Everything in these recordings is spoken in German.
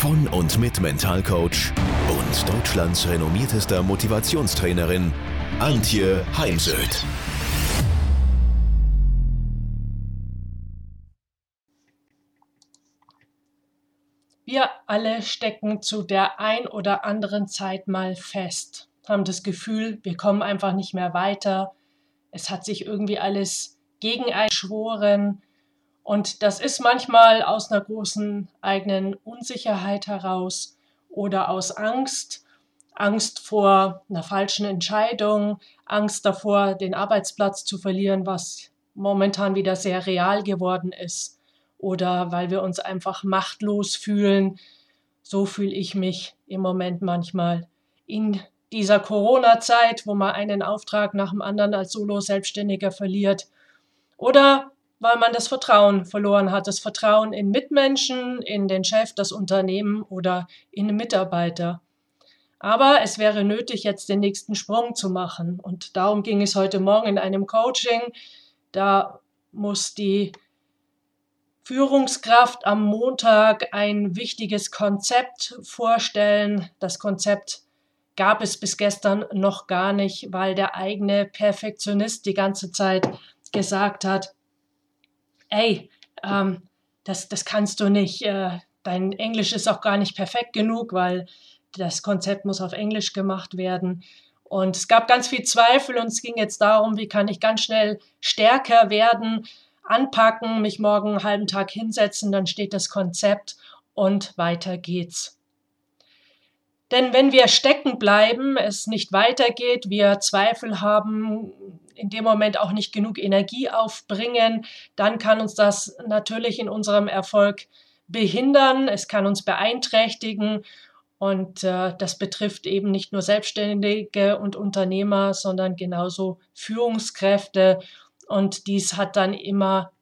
von und mit Mentalcoach und Deutschlands renommiertester Motivationstrainerin Antje Heimsöth. Wir alle stecken zu der ein oder anderen Zeit mal fest, haben das Gefühl, wir kommen einfach nicht mehr weiter. Es hat sich irgendwie alles gegen einschworen. Und das ist manchmal aus einer großen eigenen Unsicherheit heraus oder aus Angst, Angst vor einer falschen Entscheidung, Angst davor, den Arbeitsplatz zu verlieren, was momentan wieder sehr real geworden ist oder weil wir uns einfach machtlos fühlen. So fühle ich mich im Moment manchmal in dieser Corona-Zeit, wo man einen Auftrag nach dem anderen als Solo-Selbstständiger verliert. Oder weil man das Vertrauen verloren hat, das Vertrauen in Mitmenschen, in den Chef, das Unternehmen oder in den Mitarbeiter. Aber es wäre nötig, jetzt den nächsten Sprung zu machen. Und darum ging es heute Morgen in einem Coaching. Da muss die Führungskraft am Montag ein wichtiges Konzept vorstellen. Das Konzept gab es bis gestern noch gar nicht, weil der eigene Perfektionist die ganze Zeit gesagt hat, ey, ähm, das, das kannst du nicht, äh, dein Englisch ist auch gar nicht perfekt genug, weil das Konzept muss auf Englisch gemacht werden. Und es gab ganz viel Zweifel und es ging jetzt darum, wie kann ich ganz schnell stärker werden, anpacken, mich morgen einen halben Tag hinsetzen, dann steht das Konzept und weiter geht's. Denn wenn wir stecken bleiben, es nicht weitergeht, wir Zweifel haben, in dem Moment auch nicht genug Energie aufbringen, dann kann uns das natürlich in unserem Erfolg behindern, es kann uns beeinträchtigen und äh, das betrifft eben nicht nur Selbstständige und Unternehmer, sondern genauso Führungskräfte und dies hat dann immer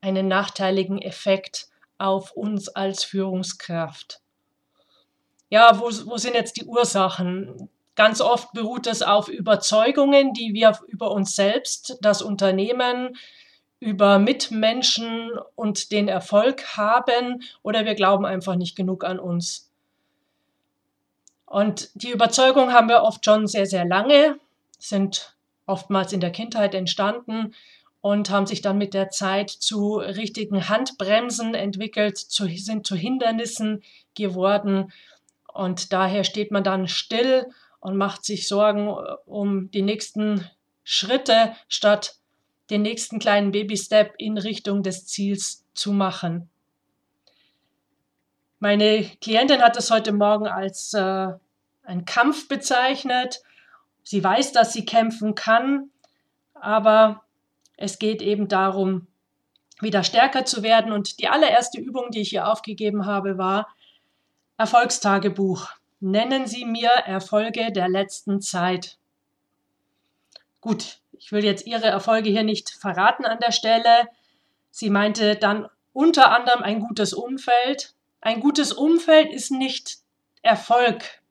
einen nachteiligen Effekt auf uns als Führungskraft. Ja, wo, wo sind jetzt die Ursachen? Ganz oft beruht es auf Überzeugungen, die wir über uns selbst, das Unternehmen, über Mitmenschen und den Erfolg haben oder wir glauben einfach nicht genug an uns. Und die Überzeugung haben wir oft schon sehr, sehr lange, sind oftmals in der Kindheit entstanden und haben sich dann mit der Zeit zu richtigen Handbremsen entwickelt, zu, sind zu Hindernissen geworden. Und daher steht man dann still und macht sich Sorgen äh, um die nächsten Schritte, statt den nächsten kleinen Baby-Step in Richtung des Ziels zu machen. Meine Klientin hat es heute Morgen als äh, einen Kampf bezeichnet Sie weiß, dass sie kämpfen kann, aber es geht eben darum, wieder stärker zu werden. Und die allererste Übung, die ich hier aufgegeben habe, war Erfolgstagebuch. Nennen Sie mir Erfolge der letzten Zeit. Gut, ich will jetzt Ihre Erfolge hier nicht verraten an der Stelle. Sie meinte dann unter anderem ein gutes Umfeld. Ein gutes Umfeld ist nicht Erfolg.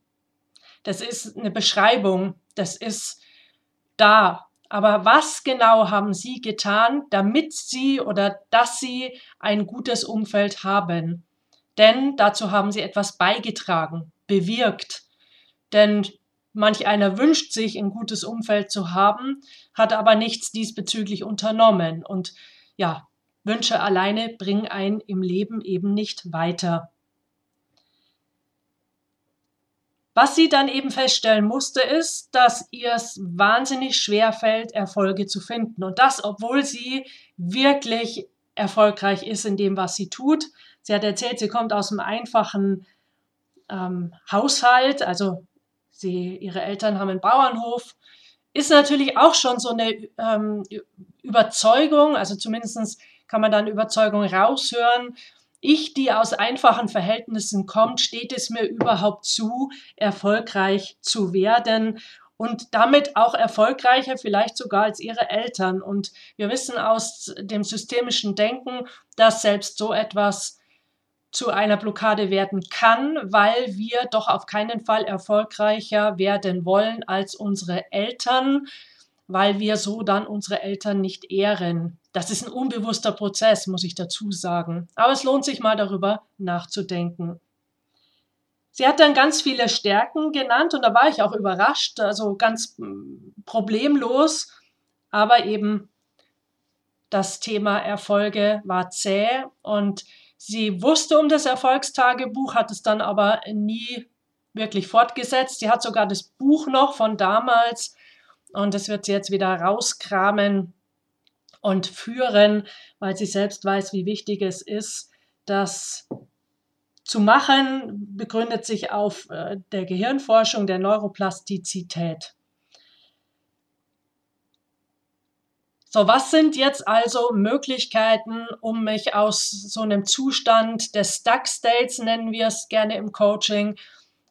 Das ist eine Beschreibung das ist da. Aber was genau haben Sie getan, damit Sie oder dass Sie ein gutes Umfeld haben? Denn dazu haben Sie etwas beigetragen, bewirkt. Denn manch einer wünscht sich, ein gutes Umfeld zu haben, hat aber nichts diesbezüglich unternommen. Und ja, Wünsche alleine bringen einen im Leben eben nicht weiter. Was sie dann eben feststellen musste, ist, dass ihr es wahnsinnig schwer fällt, Erfolge zu finden. Und das, obwohl sie wirklich erfolgreich ist in dem, was sie tut. Sie hat erzählt, sie kommt aus einem einfachen ähm, Haushalt, also sie, ihre Eltern haben einen Bauernhof. Ist natürlich auch schon so eine ähm, Überzeugung, also zumindest kann man dann Überzeugung raushören. ich, die aus einfachen Verhältnissen kommt, steht es mir überhaupt zu, erfolgreich zu werden und damit auch erfolgreicher vielleicht sogar als ihre Eltern. Und wir wissen aus dem systemischen Denken, dass selbst so etwas zu einer Blockade werden kann, weil wir doch auf keinen Fall erfolgreicher werden wollen als unsere Eltern, weil wir so dann unsere Eltern nicht ehren. Das ist ein unbewusster Prozess, muss ich dazu sagen. Aber es lohnt sich mal darüber nachzudenken. Sie hat dann ganz viele Stärken genannt und da war ich auch überrascht, also ganz hm, problemlos, aber eben das Thema Erfolge war zäh und sie wusste um das Erfolgstagebuch, hat es dann aber nie wirklich fortgesetzt. Sie hat sogar das Buch noch von damals und das wird sie jetzt wieder rauskramen und führen, weil sie selbst weiß, wie wichtig es ist, dass zu machen begründet sich auf äh, der Gehirnforschung der Neuroplastizität. So, was sind jetzt also Möglichkeiten, um mich aus so einem Zustand des Stuck States, nennen wir es gerne im Coaching,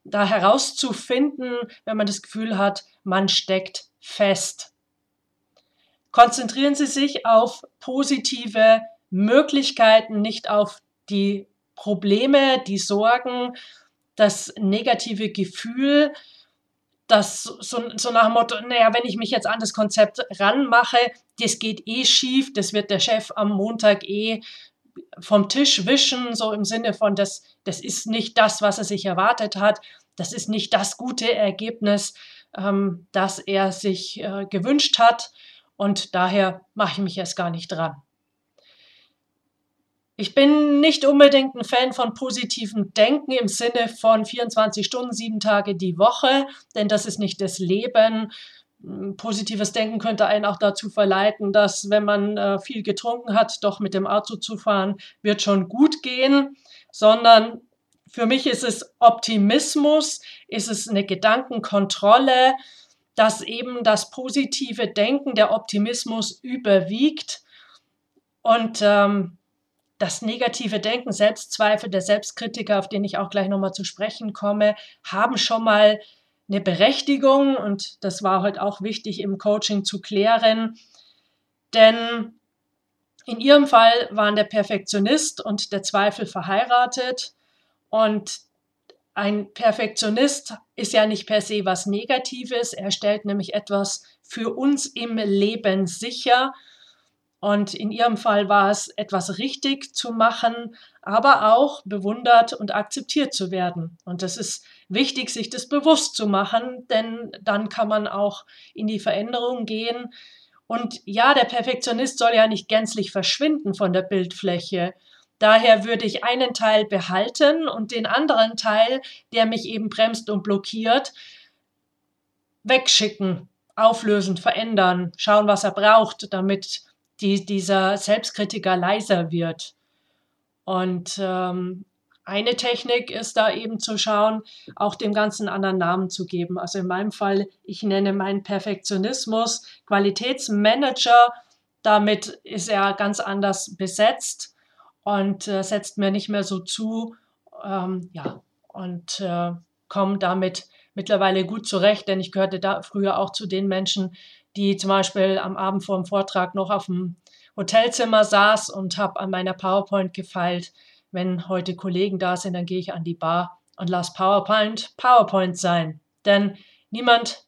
da herauszufinden, wenn man das Gefühl hat, man steckt fest. Konzentrieren Sie sich auf positive Möglichkeiten, nicht auf die Probleme, die Sorgen, das negative Gefühl, das so, so nach dem Motto, naja, wenn ich mich jetzt an das Konzept ranmache, das geht eh schief, das wird der Chef am Montag eh vom Tisch wischen, so im Sinne von, das, das ist nicht das, was er sich erwartet hat, das ist nicht das gute Ergebnis, ähm, das er sich äh, gewünscht hat und daher mache ich mich erst gar nicht dran. Ich bin nicht unbedingt ein Fan von positivem Denken im Sinne von 24 Stunden, sieben Tage die Woche, denn das ist nicht das Leben. Hm, positives Denken könnte einen auch dazu verleiten, dass wenn man äh, viel getrunken hat, doch mit dem Auto zu fahren, wird schon gut gehen, sondern für mich ist es Optimismus, ist es eine Gedankenkontrolle, dass eben das positive Denken, der Optimismus überwiegt und ähm, das negative Denken, Selbstzweifel, der Selbstkritiker, auf den ich auch gleich nochmal zu sprechen komme, haben schon mal eine Berechtigung und das war heute auch wichtig im Coaching zu klären. Denn in ihrem Fall waren der Perfektionist und der Zweifel verheiratet und ein Perfektionist ist ja nicht per se was Negatives, er stellt nämlich etwas für uns im Leben sicher und in ihrem Fall war es etwas richtig zu machen, aber auch bewundert und akzeptiert zu werden. Und das ist wichtig, sich das bewusst zu machen, denn dann kann man auch in die Veränderung gehen. Und ja, der Perfektionist soll ja nicht gänzlich verschwinden von der Bildfläche. Daher würde ich einen Teil behalten und den anderen Teil, der mich eben bremst und blockiert, wegschicken, auflösen, verändern, schauen, was er braucht, damit die, dieser Selbstkritiker leiser wird. Und ähm, eine Technik ist da eben zu schauen, auch dem Ganzen anderen Namen zu geben. Also in meinem Fall, ich nenne meinen Perfektionismus Qualitätsmanager. Damit ist er ganz anders besetzt und äh, setzt mir nicht mehr so zu. Ähm, ja, und äh, komme damit mittlerweile gut zurecht, denn ich gehörte da früher auch zu den Menschen, die zum Beispiel am Abend vor dem Vortrag noch auf dem Hotelzimmer saß und habe an meiner PowerPoint gefeilt. Wenn heute Kollegen da sind, dann gehe ich an die Bar und lasse PowerPoint PowerPoint sein. Denn niemand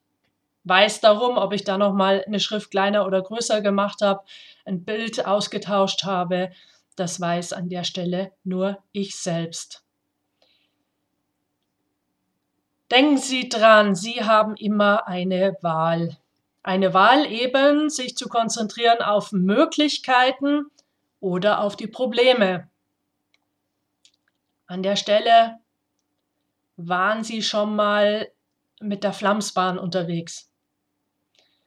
weiß darum, ob ich da nochmal eine Schrift kleiner oder größer gemacht habe, ein Bild ausgetauscht habe. Das weiß an der Stelle nur ich selbst. Denken Sie dran, Sie haben immer eine Wahl. Eine Wahl eben, sich zu konzentrieren auf Möglichkeiten oder auf die Probleme. An der Stelle waren Sie schon mal mit der Flamsbahn unterwegs.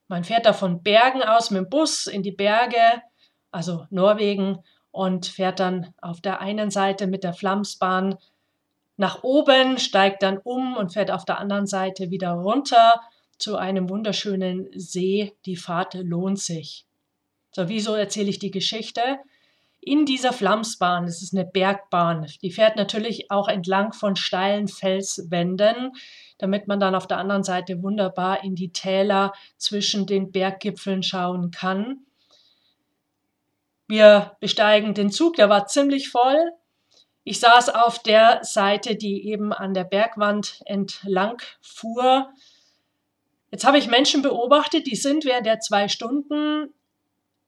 Man fährt da von Bergen aus mit dem Bus in die Berge, also Norwegen, und fährt dann auf der einen Seite mit der Flamsbahn nach oben, steigt dann um und fährt auf der anderen Seite wieder runter zu einem wunderschönen See. Die Fahrt lohnt sich. So, wieso erzähle ich die Geschichte? in dieser Flamsbahn, das ist eine Bergbahn, die fährt natürlich auch entlang von steilen Felswänden, damit man dann auf der anderen Seite wunderbar in die Täler zwischen den Berggipfeln schauen kann. Wir besteigen den Zug, der war ziemlich voll. Ich saß auf der Seite, die eben an der Bergwand entlang fuhr. Jetzt habe ich Menschen beobachtet, die sind während der zwei Stunden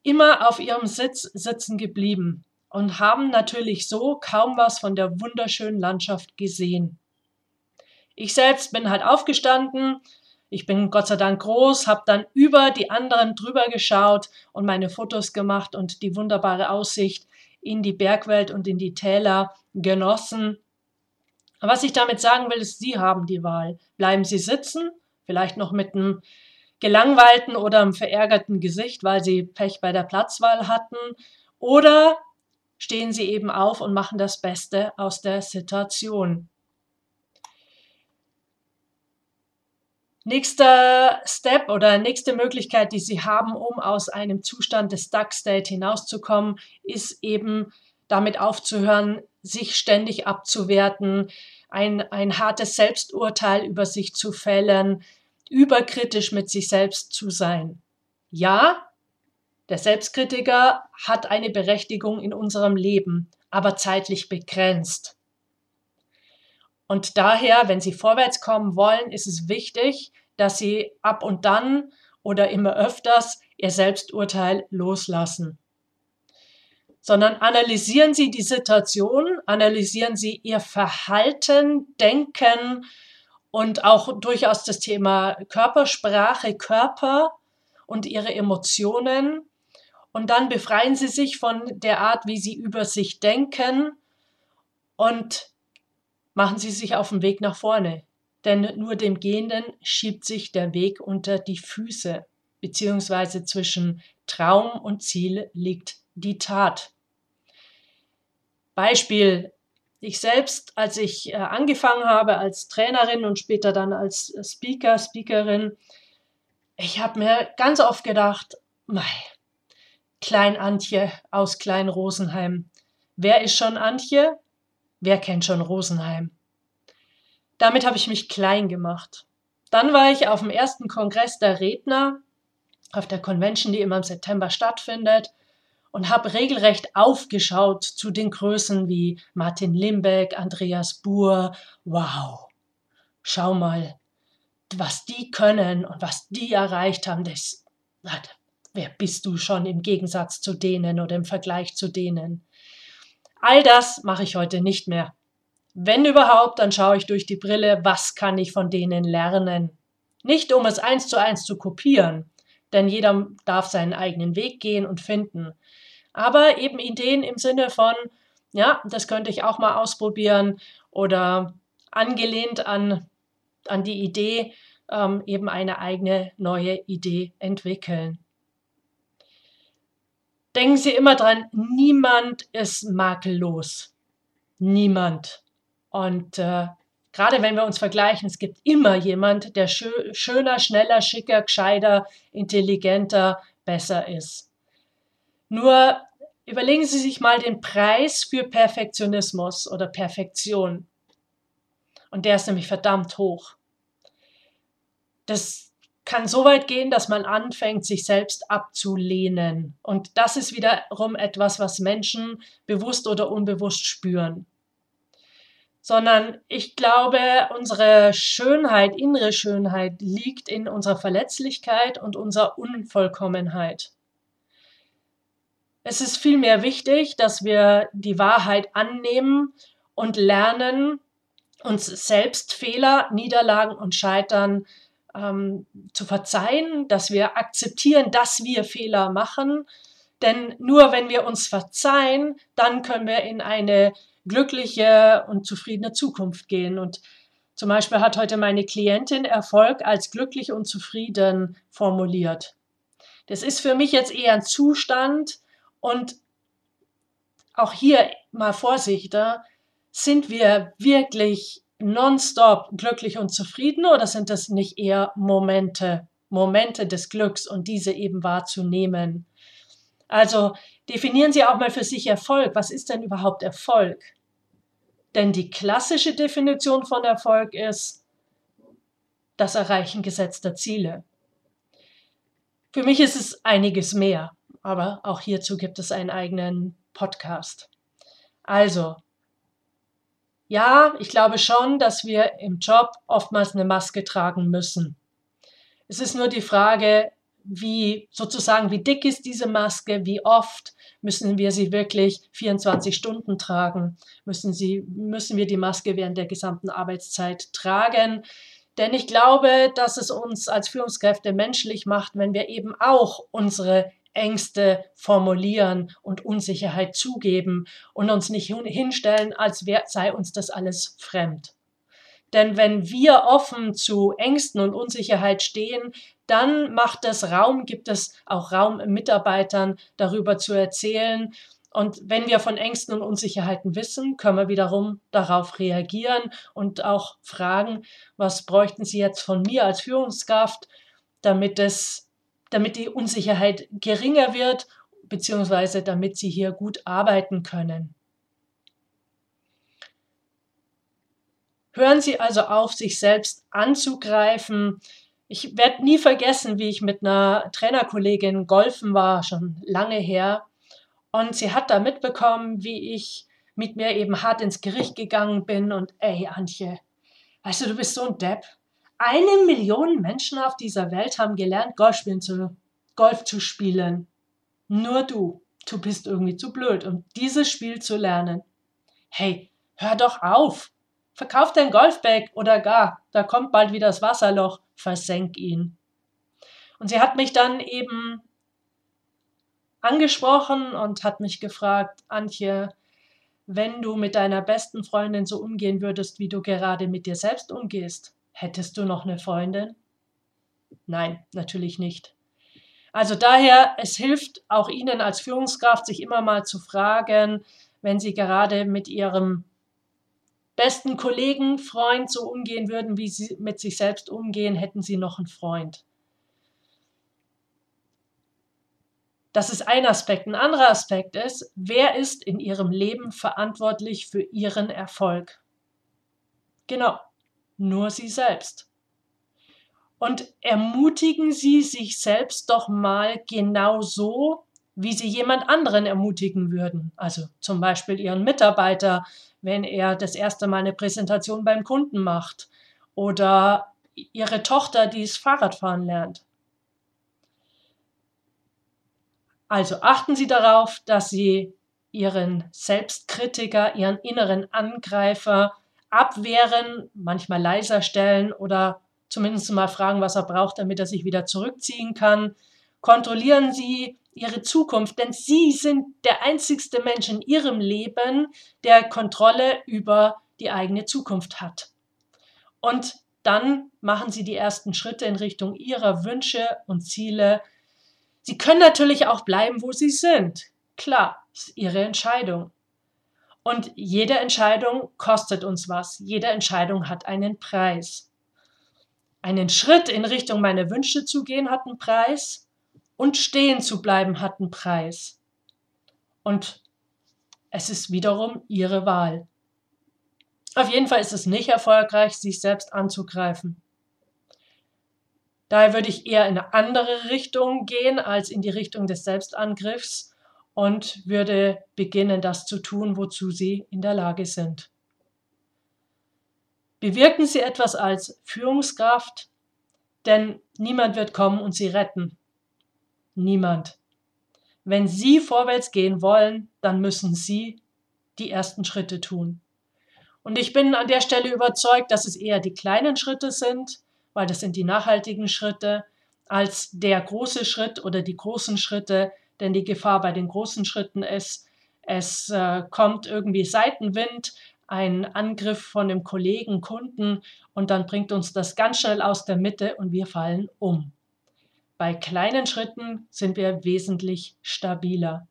immer auf ihrem Sitz sitzen geblieben und haben natürlich so kaum was von der wunderschönen Landschaft gesehen. Ich selbst bin halt aufgestanden, ich bin Gott sei Dank groß, habe dann über die anderen drüber geschaut und meine Fotos gemacht und die wunderbare Aussicht in die Bergwelt und in die Täler genossen. Was ich damit sagen will, ist, Sie haben die Wahl. Bleiben Sie sitzen, vielleicht noch mit einem gelangweilten oder einem verärgerten Gesicht, weil Sie Pech bei der Platzwahl hatten, oder stehen Sie eben auf und machen das Beste aus der Situation. Nächster Step oder nächste Möglichkeit, die Sie haben, um aus einem Zustand des Stuck State hinauszukommen, ist eben damit aufzuhören, sich ständig abzuwerten, ein, ein hartes Selbsturteil über sich zu fällen, überkritisch mit sich selbst zu sein. Ja, der Selbstkritiker hat eine Berechtigung in unserem Leben, aber zeitlich begrenzt. Und daher, wenn Sie vorwärts kommen wollen, ist es wichtig, dass Sie ab und dann oder immer öfters Ihr Selbsturteil loslassen. Sondern analysieren Sie die Situation, analysieren Sie Ihr Verhalten, Denken und auch durchaus das Thema Körpersprache, Körper und Ihre Emotionen. Und dann befreien Sie sich von der Art, wie Sie über sich denken und machen Sie sich auf den Weg nach vorne. Denn nur dem Gehenden schiebt sich der Weg unter die Füße, beziehungsweise zwischen Traum und Ziel liegt die Tat. Beispiel, ich selbst, als ich äh, angefangen habe als Trainerin und später dann als Speaker, Speakerin, ich habe mir ganz oft gedacht, mei, Klein Antje aus Klein Rosenheim. Wer ist schon Antje? Wer kennt schon Rosenheim? Damit habe ich mich klein gemacht. Dann war ich auf dem ersten Kongress der Redner, auf der Convention, die immer im September stattfindet, und habe regelrecht aufgeschaut zu den Größen wie Martin Limbeck, Andreas Buhr. Wow, schau mal, was die können und was die erreicht haben, das, wer bist du schon im Gegensatz zu denen oder im Vergleich zu denen? All das mache ich heute nicht mehr. Wenn überhaupt, dann schaue ich durch die Brille, was kann ich von denen lernen. Nicht um es eins zu eins zu kopieren, denn jeder darf seinen eigenen Weg gehen und finden. Aber eben Ideen im Sinne von, ja, das könnte ich auch mal ausprobieren oder angelehnt an, an die Idee, ähm, eben eine eigene neue Idee entwickeln denken Sie immer dran, niemand ist makellos. Niemand. Und äh, gerade wenn wir uns vergleichen, es gibt immer jemand, der schö schöner, schneller, schicker, gescheiter, intelligenter, besser ist. Nur überlegen Sie sich mal den Preis für Perfektionismus oder Perfektion. Und der ist nämlich verdammt hoch. Das kann so weit gehen, dass man anfängt, sich selbst abzulehnen. Und das ist wiederum etwas, was Menschen bewusst oder unbewusst spüren. Sondern ich glaube, unsere Schönheit, innere Schönheit liegt in unserer Verletzlichkeit und unserer Unvollkommenheit. Es ist vielmehr wichtig, dass wir die Wahrheit annehmen und lernen, uns selbst Fehler, Niederlagen und Scheitern ähm, zu verzeihen, dass wir akzeptieren, dass wir Fehler machen. Denn nur wenn wir uns verzeihen, dann können wir in eine glückliche und zufriedene Zukunft gehen. Und zum Beispiel hat heute meine Klientin Erfolg als glücklich und zufrieden formuliert. Das ist für mich jetzt eher ein Zustand und auch hier mal Vorsicht, sind wir wirklich nonstop glücklich und zufrieden oder sind das nicht eher Momente, Momente des Glücks und diese eben wahrzunehmen? Also definieren Sie auch mal für sich Erfolg. Was ist denn überhaupt Erfolg? Denn die klassische Definition von Erfolg ist das Erreichen gesetzter Ziele. Für mich ist es einiges mehr, aber auch hierzu gibt es einen eigenen Podcast. Also, ja, ich glaube schon, dass wir im Job oftmals eine Maske tragen müssen. Es ist nur die Frage, wie sozusagen, wie dick ist diese Maske, wie oft müssen wir sie wirklich 24 Stunden tragen, müssen, sie, müssen wir die Maske während der gesamten Arbeitszeit tragen. Denn ich glaube, dass es uns als Führungskräfte menschlich macht, wenn wir eben auch unsere Ängste formulieren und Unsicherheit zugeben und uns nicht hinstellen, als sei uns das alles fremd. Denn wenn wir offen zu Ängsten und Unsicherheit stehen, dann macht es Raum, gibt es auch Raum Mitarbeitern darüber zu erzählen. Und wenn wir von Ängsten und Unsicherheiten wissen, können wir wiederum darauf reagieren und auch fragen, was bräuchten Sie jetzt von mir als Führungskraft, damit es, damit die Unsicherheit geringer wird, beziehungsweise damit Sie hier gut arbeiten können. Hören Sie also auf, sich selbst anzugreifen, ich werde nie vergessen, wie ich mit einer Trainerkollegin golfen war, schon lange her. Und sie hat da mitbekommen, wie ich mit mir eben hart ins Gericht gegangen bin. Und ey, Antje, weißt du, du bist so ein Depp. Eine Million Menschen auf dieser Welt haben gelernt, Golf, spielen zu, Golf zu spielen. Nur du. Du bist irgendwie zu blöd, um dieses Spiel zu lernen. Hey, hör doch auf. Verkauf dein Golfbag oder gar, da kommt bald wieder das Wasserloch versenk ihn. Und sie hat mich dann eben angesprochen und hat mich gefragt, Antje, wenn du mit deiner besten Freundin so umgehen würdest, wie du gerade mit dir selbst umgehst, hättest du noch eine Freundin? Nein, natürlich nicht. Also daher, es hilft auch Ihnen als Führungskraft, sich immer mal zu fragen, wenn Sie gerade mit Ihrem besten Kollegen, Freund so umgehen würden, wie sie mit sich selbst umgehen, hätten sie noch einen Freund. Das ist ein Aspekt. Ein anderer Aspekt ist, wer ist in ihrem Leben verantwortlich für ihren Erfolg? Genau, nur sie selbst. Und ermutigen Sie sich selbst doch mal genau so, wie Sie jemand anderen ermutigen würden. Also zum Beispiel Ihren Mitarbeiter, wenn er das erste Mal eine Präsentation beim Kunden macht oder ihre Tochter, die das Fahrradfahren lernt. Also achten Sie darauf, dass Sie Ihren Selbstkritiker, Ihren inneren Angreifer abwehren, manchmal leiser stellen oder zumindest mal fragen, was er braucht, damit er sich wieder zurückziehen kann. Kontrollieren Sie ihre Zukunft, denn sie sind der einzigste Mensch in ihrem Leben, der Kontrolle über die eigene Zukunft hat. Und dann machen sie die ersten Schritte in Richtung ihrer Wünsche und Ziele. Sie können natürlich auch bleiben, wo sie sind. Klar, ist ihre Entscheidung. Und jede Entscheidung kostet uns was. Jede Entscheidung hat einen Preis. Einen Schritt in Richtung meiner Wünsche zu gehen hat einen Preis und stehen zu bleiben hat einen Preis. Und es ist wiederum ihre Wahl. Auf jeden Fall ist es nicht erfolgreich, sich selbst anzugreifen. Daher würde ich eher in eine andere Richtung gehen als in die Richtung des Selbstangriffs und würde beginnen, das zu tun, wozu Sie in der Lage sind. Bewirken Sie etwas als Führungskraft, denn niemand wird kommen und Sie retten. Niemand. Wenn Sie vorwärts gehen wollen, dann müssen Sie die ersten Schritte tun. Und ich bin an der Stelle überzeugt, dass es eher die kleinen Schritte sind, weil das sind die nachhaltigen Schritte, als der große Schritt oder die großen Schritte, denn die Gefahr bei den großen Schritten ist, es äh, kommt irgendwie Seitenwind, ein Angriff von dem Kollegen, Kunden und dann bringt uns das ganz schnell aus der Mitte und wir fallen um. Bei kleinen Schritten sind wir wesentlich stabiler.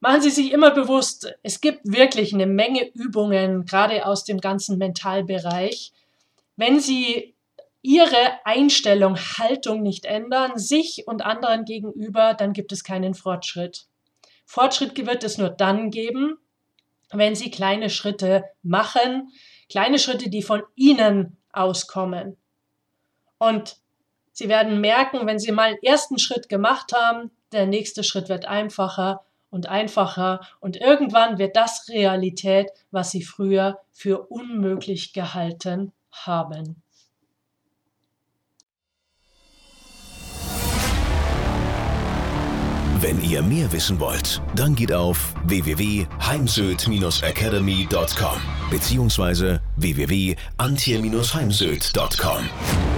Machen Sie sich immer bewusst, es gibt wirklich eine Menge Übungen, gerade aus dem ganzen Mentalbereich. Wenn Sie ihre Einstellung, Haltung nicht ändern, sich und anderen gegenüber, dann gibt es keinen Fortschritt. Fortschritt wird es nur dann geben, wenn Sie kleine Schritte machen, kleine Schritte, die von Ihnen auskommen. Und Sie werden merken, wenn Sie mal einen ersten Schritt gemacht haben, der nächste Schritt wird einfacher und einfacher und irgendwann wird das Realität, was Sie früher für unmöglich gehalten haben. Wenn ihr mehr wissen wollt, dann geht auf www.heimsöd-academy.com bzw. www.antje-heimsöd.com.